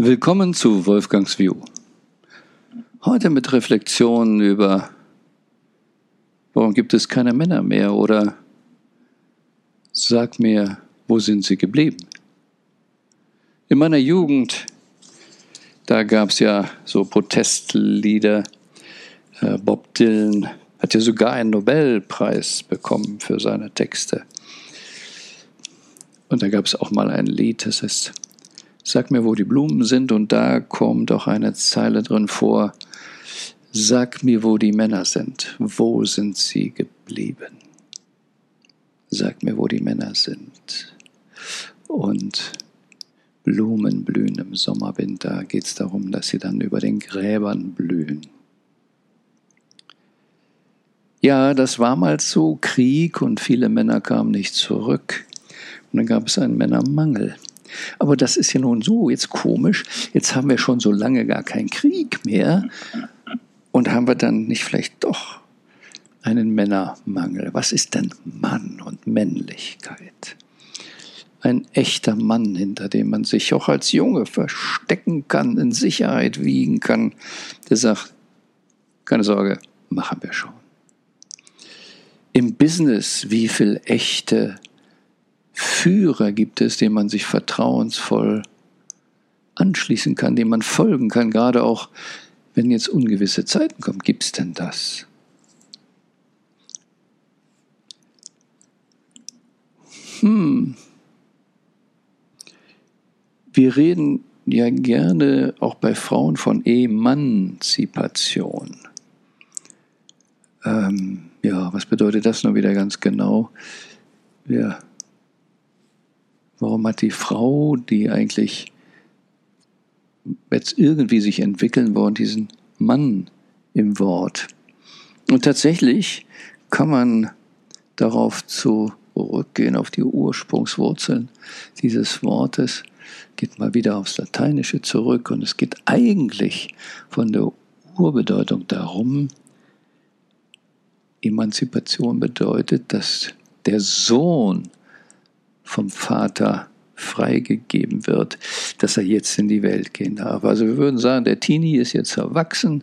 Willkommen zu Wolfgangs View. Heute mit Reflexionen über, warum gibt es keine Männer mehr oder sag mir, wo sind sie geblieben? In meiner Jugend, da gab es ja so Protestlieder. Äh, Bob Dylan hat ja sogar einen Nobelpreis bekommen für seine Texte. Und da gab es auch mal ein Lied, das heißt Sag mir, wo die Blumen sind, und da kommt auch eine Zeile drin vor. Sag mir, wo die Männer sind. Wo sind sie geblieben? Sag mir, wo die Männer sind. Und Blumen blühen im Sommerwind, da geht es darum, dass sie dann über den Gräbern blühen. Ja, das war mal so Krieg und viele Männer kamen nicht zurück. Und dann gab es einen Männermangel. Aber das ist ja nun so jetzt komisch. Jetzt haben wir schon so lange gar keinen Krieg mehr. Und haben wir dann nicht vielleicht doch einen Männermangel? Was ist denn Mann und Männlichkeit? Ein echter Mann, hinter dem man sich auch als Junge verstecken kann, in Sicherheit wiegen kann, der sagt, keine Sorge, machen wir schon. Im Business, wie viel echte Führer gibt es, dem man sich vertrauensvoll anschließen kann, dem man folgen kann, gerade auch wenn jetzt ungewisse Zeiten kommen. Gibt es denn das? Hm. Wir reden ja gerne auch bei Frauen von Emanzipation. Ähm, ja, was bedeutet das nur wieder ganz genau? Wir Warum hat die Frau, die eigentlich jetzt irgendwie sich entwickeln wollen, diesen Mann im Wort? Und tatsächlich kann man darauf zurückgehen, auf die Ursprungswurzeln dieses Wortes, geht mal wieder aufs Lateinische zurück und es geht eigentlich von der Urbedeutung darum, Emanzipation bedeutet, dass der Sohn vom Vater freigegeben wird, dass er jetzt in die Welt gehen darf. Also wir würden sagen, der Teenie ist jetzt erwachsen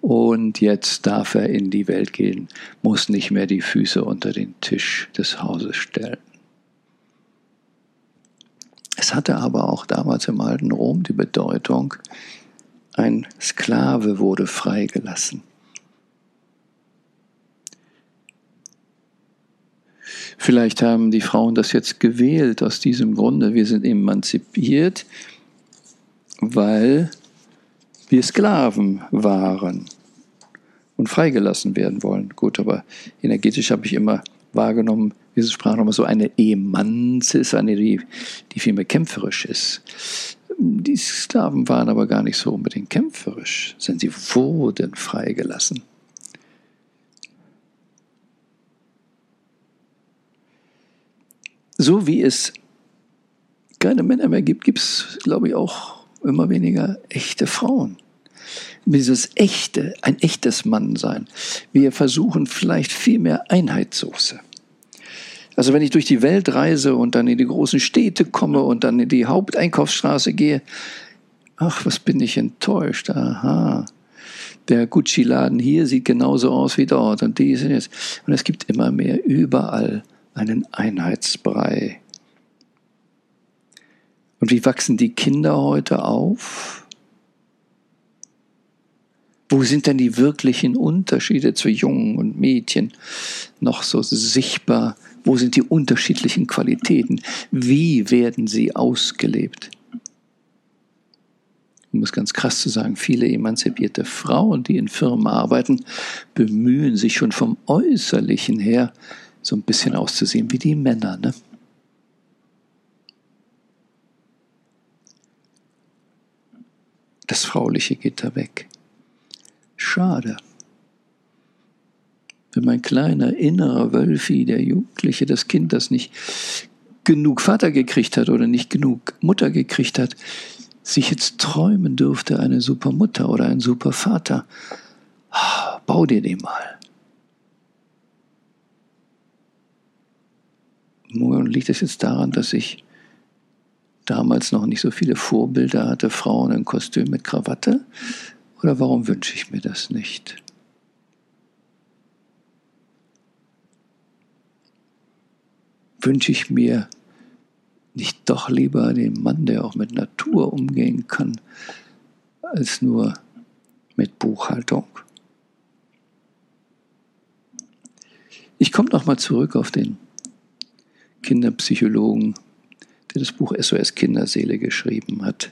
und jetzt darf er in die Welt gehen, muss nicht mehr die Füße unter den Tisch des Hauses stellen. Es hatte aber auch damals im alten Rom die Bedeutung, ein Sklave wurde freigelassen. Vielleicht haben die Frauen das jetzt gewählt aus diesem Grunde. Wir sind emanzipiert, weil wir Sklaven waren und freigelassen werden wollen. Gut, aber energetisch habe ich immer wahrgenommen, wir sprachen immer so eine Emanze ist eine, die, die vielmehr kämpferisch ist. Die Sklaven waren aber gar nicht so unbedingt kämpferisch, denn sie wurden freigelassen. So wie es keine Männer mehr gibt, gibt es, glaube ich, auch immer weniger echte Frauen. Dieses echte, ein echtes Mannsein. Wir versuchen vielleicht viel mehr Einheitssoße. Also wenn ich durch die Welt reise und dann in die großen Städte komme und dann in die Haupteinkaufsstraße gehe, ach, was bin ich enttäuscht. Aha, der Gucci-Laden hier sieht genauso aus wie dort und die sind jetzt. Und es gibt immer mehr überall einen Einheitsbrei. Und wie wachsen die Kinder heute auf? Wo sind denn die wirklichen Unterschiede zu Jungen und Mädchen noch so sichtbar? Wo sind die unterschiedlichen Qualitäten? Wie werden sie ausgelebt? um es ganz krass zu sagen, viele emanzipierte Frauen, die in Firmen arbeiten, bemühen sich schon vom Äußerlichen her, so ein bisschen auszusehen wie die Männer. Ne? Das Frauliche geht da weg. Schade. Wenn mein kleiner innerer Wölfi, der Jugendliche, das Kind, das nicht genug Vater gekriegt hat oder nicht genug Mutter gekriegt hat, sich jetzt träumen dürfte, eine super Mutter oder ein super Vater. Ah, bau dir den mal. Liegt es jetzt daran, dass ich damals noch nicht so viele Vorbilder hatte, Frauen in Kostüm mit Krawatte? Oder warum wünsche ich mir das nicht? Wünsche ich mir nicht doch lieber den Mann, der auch mit Natur umgehen kann, als nur mit Buchhaltung? Ich komme nochmal zurück auf den Kinderpsychologen, der das Buch SOS Kinderseele geschrieben hat.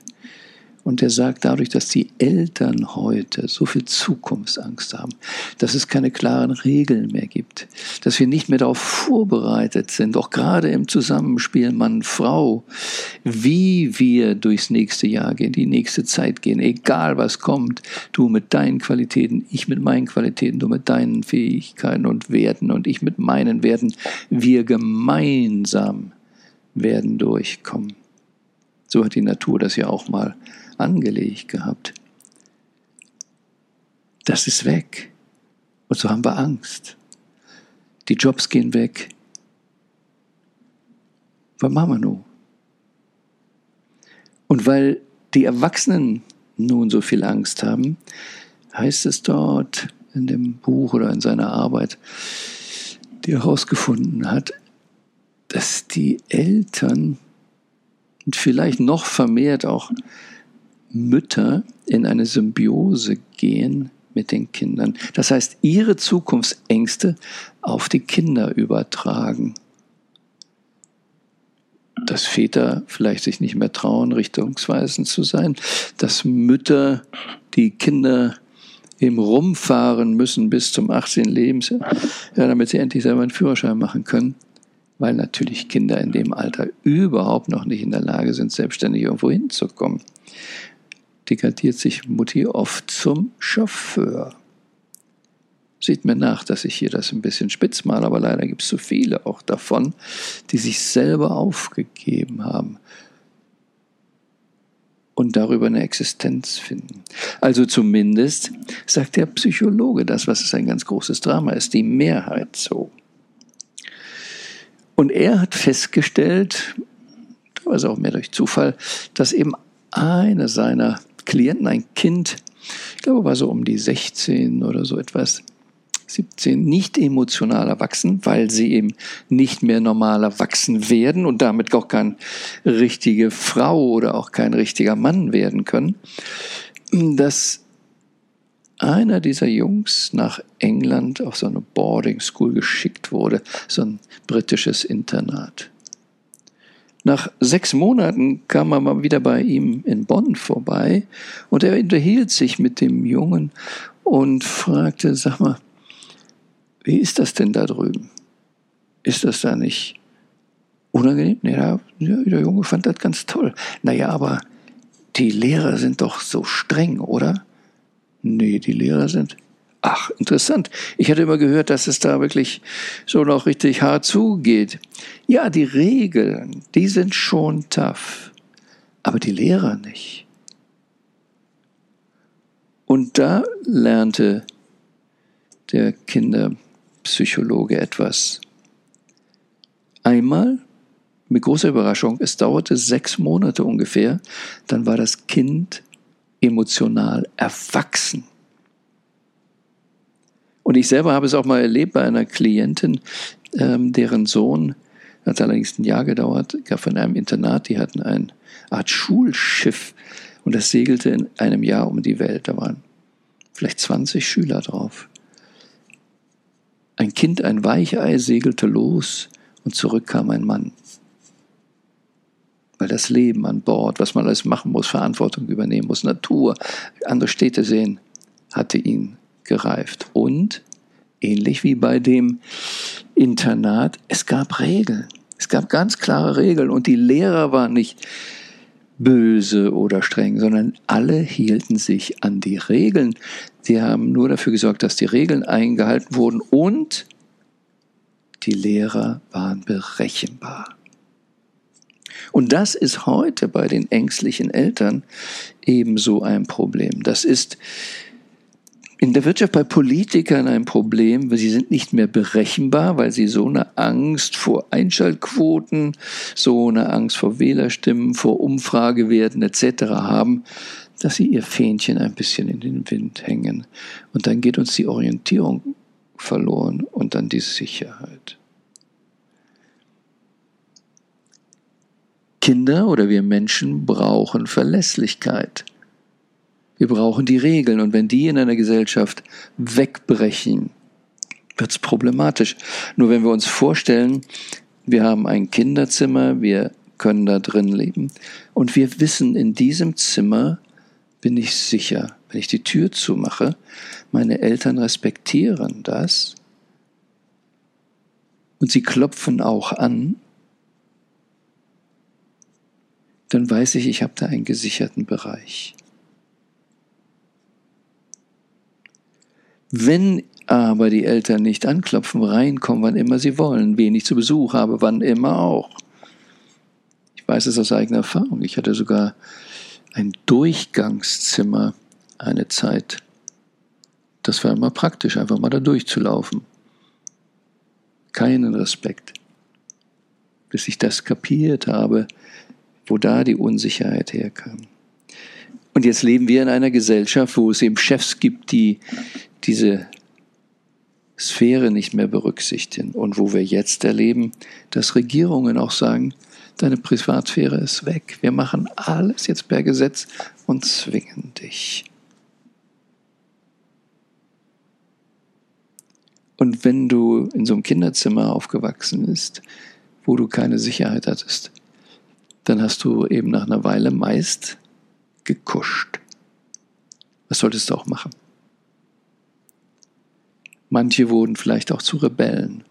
Und er sagt dadurch, dass die Eltern heute so viel Zukunftsangst haben, dass es keine klaren Regeln mehr gibt, dass wir nicht mehr darauf vorbereitet sind, auch gerade im Zusammenspiel Mann-Frau, wie wir durchs nächste Jahr gehen, die nächste Zeit gehen, egal was kommt, du mit deinen Qualitäten, ich mit meinen Qualitäten, du mit deinen Fähigkeiten und Werten und ich mit meinen Werten, wir gemeinsam werden durchkommen. So hat die Natur das ja auch mal angelegt gehabt. Das ist weg. Und so haben wir Angst. Die Jobs gehen weg. Was machen wir nun? Und weil die Erwachsenen nun so viel Angst haben, heißt es dort in dem Buch oder in seiner Arbeit, die er herausgefunden hat, dass die Eltern und vielleicht noch vermehrt auch Mütter in eine Symbiose gehen mit den Kindern. Das heißt, ihre Zukunftsängste auf die Kinder übertragen. Dass Väter vielleicht sich nicht mehr trauen, richtungsweisend zu sein, dass Mütter die Kinder eben rumfahren müssen bis zum 18. Lebensjahr, ja, damit sie endlich selber einen Führerschein machen können, weil natürlich Kinder in dem Alter überhaupt noch nicht in der Lage sind, selbstständig irgendwo hinzukommen degradiert sich Mutti oft zum Chauffeur. Sieht mir nach, dass ich hier das ein bisschen spitz mache, aber leider gibt es so viele auch davon, die sich selber aufgegeben haben und darüber eine Existenz finden. Also zumindest sagt der Psychologe das, was ein ganz großes Drama ist, die Mehrheit so. Und er hat festgestellt, teilweise auch mehr durch Zufall, dass eben eine seiner Klienten, ein Kind, ich glaube, war so um die 16 oder so etwas, 17, nicht emotional erwachsen, weil sie eben nicht mehr normal erwachsen werden und damit auch keine richtige Frau oder auch kein richtiger Mann werden können, dass einer dieser Jungs nach England auf so eine Boarding School geschickt wurde, so ein britisches Internat. Nach sechs Monaten kam er mal wieder bei ihm in Bonn vorbei und er unterhielt sich mit dem Jungen und fragte, sag mal, wie ist das denn da drüben? Ist das da nicht unangenehm? Ja, der Junge fand das ganz toll. Naja, aber die Lehrer sind doch so streng, oder? Nee, die Lehrer sind Ach, interessant. Ich hatte immer gehört, dass es da wirklich so noch richtig hart zugeht. Ja, die Regeln, die sind schon tough, aber die Lehrer nicht. Und da lernte der Kinderpsychologe etwas. Einmal, mit großer Überraschung, es dauerte sechs Monate ungefähr, dann war das Kind emotional erwachsen. Und ich selber habe es auch mal erlebt bei einer Klientin, ähm, deren Sohn, hat allerdings ein Jahr gedauert, gab von einem Internat, die hatten eine Art Schulschiff und das segelte in einem Jahr um die Welt. Da waren vielleicht 20 Schüler drauf. Ein Kind, ein Weichei, segelte los und zurück kam ein Mann. Weil das Leben an Bord, was man alles machen muss, Verantwortung übernehmen muss, Natur, andere Städte sehen, hatte ihn gereift. Und ähnlich wie bei dem Internat, es gab Regeln. Es gab ganz klare Regeln und die Lehrer waren nicht böse oder streng, sondern alle hielten sich an die Regeln. Sie haben nur dafür gesorgt, dass die Regeln eingehalten wurden und die Lehrer waren berechenbar. Und das ist heute bei den ängstlichen Eltern ebenso ein Problem. Das ist in der Wirtschaft bei Politikern ein Problem, weil sie sind nicht mehr berechenbar, weil sie so eine Angst vor Einschaltquoten, so eine Angst vor Wählerstimmen, vor Umfragewerten etc. haben, dass sie ihr Fähnchen ein bisschen in den Wind hängen. Und dann geht uns die Orientierung verloren und dann die Sicherheit. Kinder oder wir Menschen brauchen Verlässlichkeit. Wir brauchen die Regeln und wenn die in einer Gesellschaft wegbrechen, wird es problematisch. Nur wenn wir uns vorstellen, wir haben ein Kinderzimmer, wir können da drin leben und wir wissen, in diesem Zimmer bin ich sicher. Wenn ich die Tür zumache, meine Eltern respektieren das und sie klopfen auch an, dann weiß ich, ich habe da einen gesicherten Bereich. Wenn aber die Eltern nicht anklopfen, reinkommen, wann immer sie wollen, wenig zu Besuch habe, wann immer auch. Ich weiß es aus eigener Erfahrung. Ich hatte sogar ein Durchgangszimmer eine Zeit. Das war immer praktisch, einfach mal da durchzulaufen. Keinen Respekt. Bis ich das kapiert habe, wo da die Unsicherheit herkam. Und jetzt leben wir in einer Gesellschaft, wo es eben Chefs gibt, die diese Sphäre nicht mehr berücksichtigen und wo wir jetzt erleben, dass Regierungen auch sagen, deine Privatsphäre ist weg. Wir machen alles jetzt per Gesetz und zwingen dich. Und wenn du in so einem Kinderzimmer aufgewachsen bist, wo du keine Sicherheit hattest, dann hast du eben nach einer Weile meist gekuscht. Was solltest du auch machen? Manche wurden vielleicht auch zu Rebellen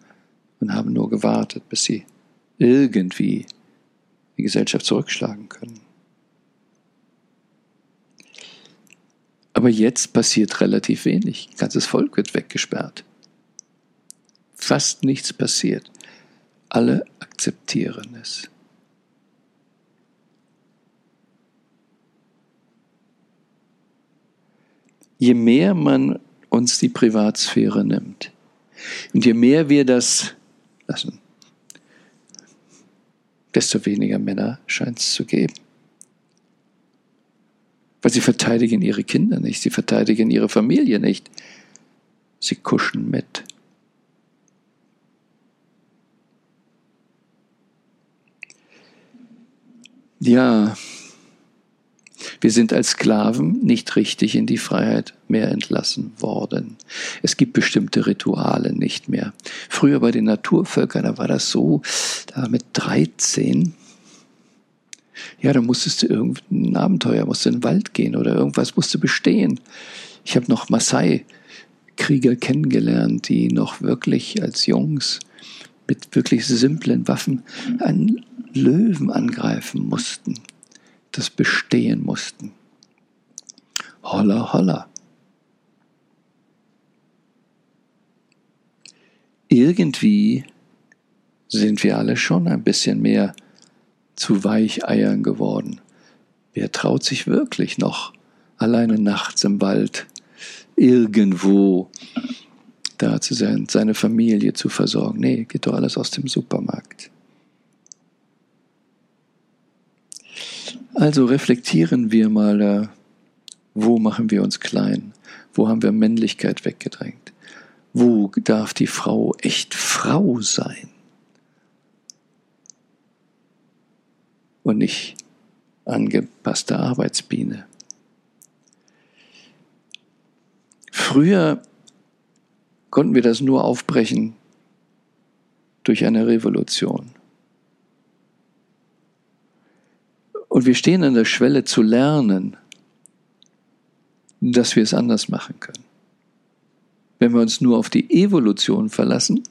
und haben nur gewartet, bis sie irgendwie die Gesellschaft zurückschlagen können. Aber jetzt passiert relativ wenig. Ein ganzes Volk wird weggesperrt. Fast nichts passiert. Alle akzeptieren es. Je mehr man uns die Privatsphäre nimmt. Und je mehr wir das lassen, desto weniger Männer scheint es zu geben. Weil sie verteidigen ihre Kinder nicht, sie verteidigen ihre Familie nicht, sie kuschen mit. Ja, wir sind als Sklaven nicht richtig in die Freiheit mehr entlassen worden. Es gibt bestimmte Rituale nicht mehr. Früher bei den Naturvölkern, da war das so, da mit 13, ja, da musstest du irgendein Abenteuer, musst in den Wald gehen oder irgendwas musste bestehen. Ich habe noch Maasai-Krieger kennengelernt, die noch wirklich als Jungs mit wirklich simplen Waffen einen Löwen angreifen mussten das bestehen mussten. Holla, holla. Irgendwie sind wir alle schon ein bisschen mehr zu Weicheiern geworden. Wer traut sich wirklich noch alleine nachts im Wald irgendwo da zu sein, seine Familie zu versorgen? Nee, geht doch alles aus dem Supermarkt. Also reflektieren wir mal, äh, wo machen wir uns klein? Wo haben wir Männlichkeit weggedrängt? Wo darf die Frau echt Frau sein? Und nicht angepasste Arbeitsbiene. Früher konnten wir das nur aufbrechen durch eine Revolution. Und wir stehen an der Schwelle zu lernen, dass wir es anders machen können. Wenn wir uns nur auf die Evolution verlassen,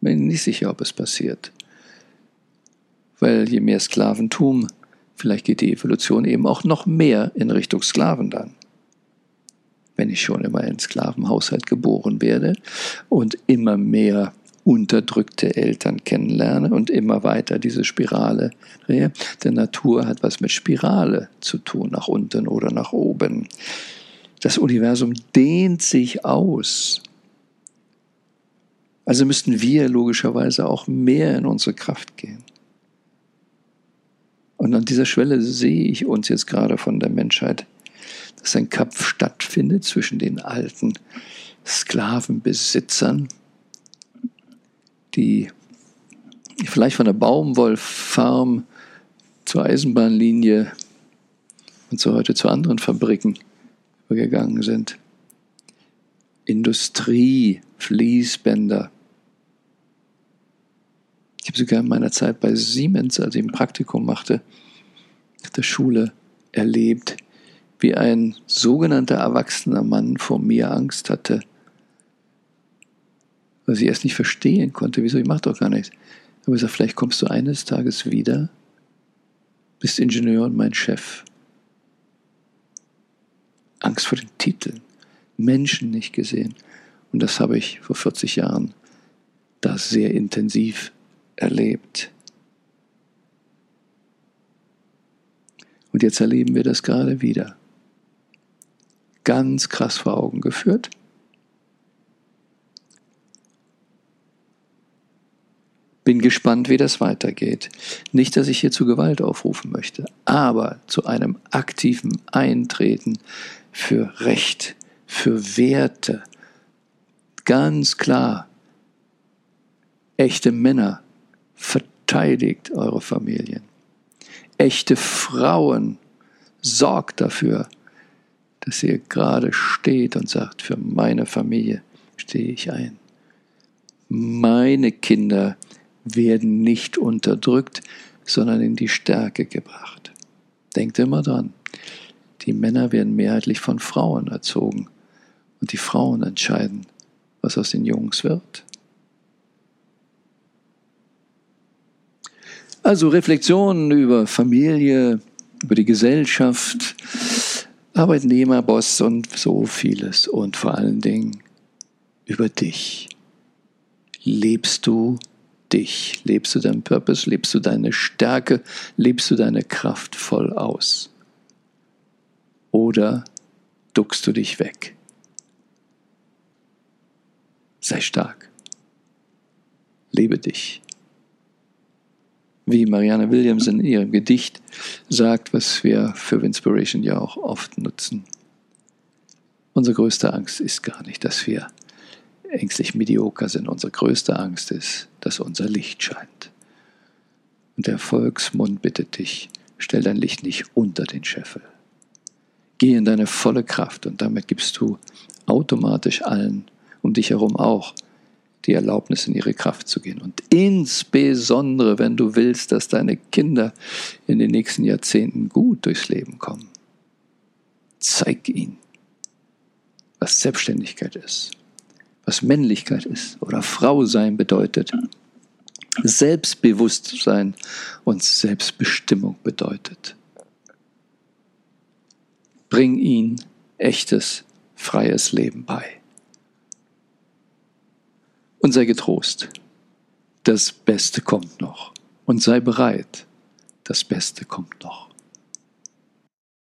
bin ich nicht sicher, ob es passiert. Weil je mehr Sklaventum, vielleicht geht die Evolution eben auch noch mehr in Richtung Sklaven dann. Wenn ich schon immer in Sklavenhaushalt geboren werde und immer mehr unterdrückte Eltern kennenlerne und immer weiter diese Spirale drehe. Denn Natur hat was mit Spirale zu tun, nach unten oder nach oben. Das Universum dehnt sich aus. Also müssten wir logischerweise auch mehr in unsere Kraft gehen. Und an dieser Schwelle sehe ich uns jetzt gerade von der Menschheit, dass ein Kampf stattfindet zwischen den alten Sklavenbesitzern, die vielleicht von der Baumwollfarm zur Eisenbahnlinie und so heute zu anderen Fabriken übergegangen sind. Industrie, Fließbänder, ich habe sogar in meiner Zeit bei Siemens, als ich ein Praktikum machte, der Schule erlebt, wie ein sogenannter erwachsener Mann vor mir Angst hatte, weil sie erst nicht verstehen konnte, wieso, ich mache doch gar nichts. Aber ich sagte, vielleicht kommst du eines Tages wieder, bist Ingenieur und mein Chef. Angst vor den Titeln, Menschen nicht gesehen. Und das habe ich vor 40 Jahren da sehr intensiv erlebt. Und jetzt erleben wir das gerade wieder. Ganz krass vor Augen geführt. Bin gespannt, wie das weitergeht. Nicht, dass ich hier zu Gewalt aufrufen möchte, aber zu einem aktiven Eintreten für Recht, für Werte. Ganz klar, echte Männer verteidigt eure Familien. Echte Frauen sorgt dafür, dass ihr gerade steht und sagt, für meine Familie stehe ich ein. Meine Kinder werden nicht unterdrückt, sondern in die Stärke gebracht. Denkt immer dran, die Männer werden mehrheitlich von Frauen erzogen und die Frauen entscheiden, was aus den Jungs wird. Also Reflexionen über Familie, über die Gesellschaft, Arbeitnehmer, Boss und so vieles. Und vor allen Dingen über dich. Lebst du dich? Lebst du deinen Purpose? Lebst du deine Stärke? Lebst du deine Kraft voll aus? Oder duckst du dich weg? Sei stark. Lebe dich wie Marianne Williams in ihrem Gedicht sagt, was wir für Inspiration ja auch oft nutzen. Unsere größte Angst ist gar nicht, dass wir ängstlich medioker sind. Unsere größte Angst ist, dass unser Licht scheint. Und der Volksmund bittet dich, stell dein Licht nicht unter den Scheffel. Geh in deine volle Kraft und damit gibst du automatisch allen um dich herum auch die Erlaubnis, in ihre Kraft zu gehen. Und insbesondere, wenn du willst, dass deine Kinder in den nächsten Jahrzehnten gut durchs Leben kommen, zeig ihnen, was Selbstständigkeit ist, was Männlichkeit ist oder Frau sein bedeutet, Selbstbewusstsein und Selbstbestimmung bedeutet. Bring ihnen echtes, freies Leben bei und sei getrost. Das Beste kommt noch. Und sei bereit. Das Beste kommt noch.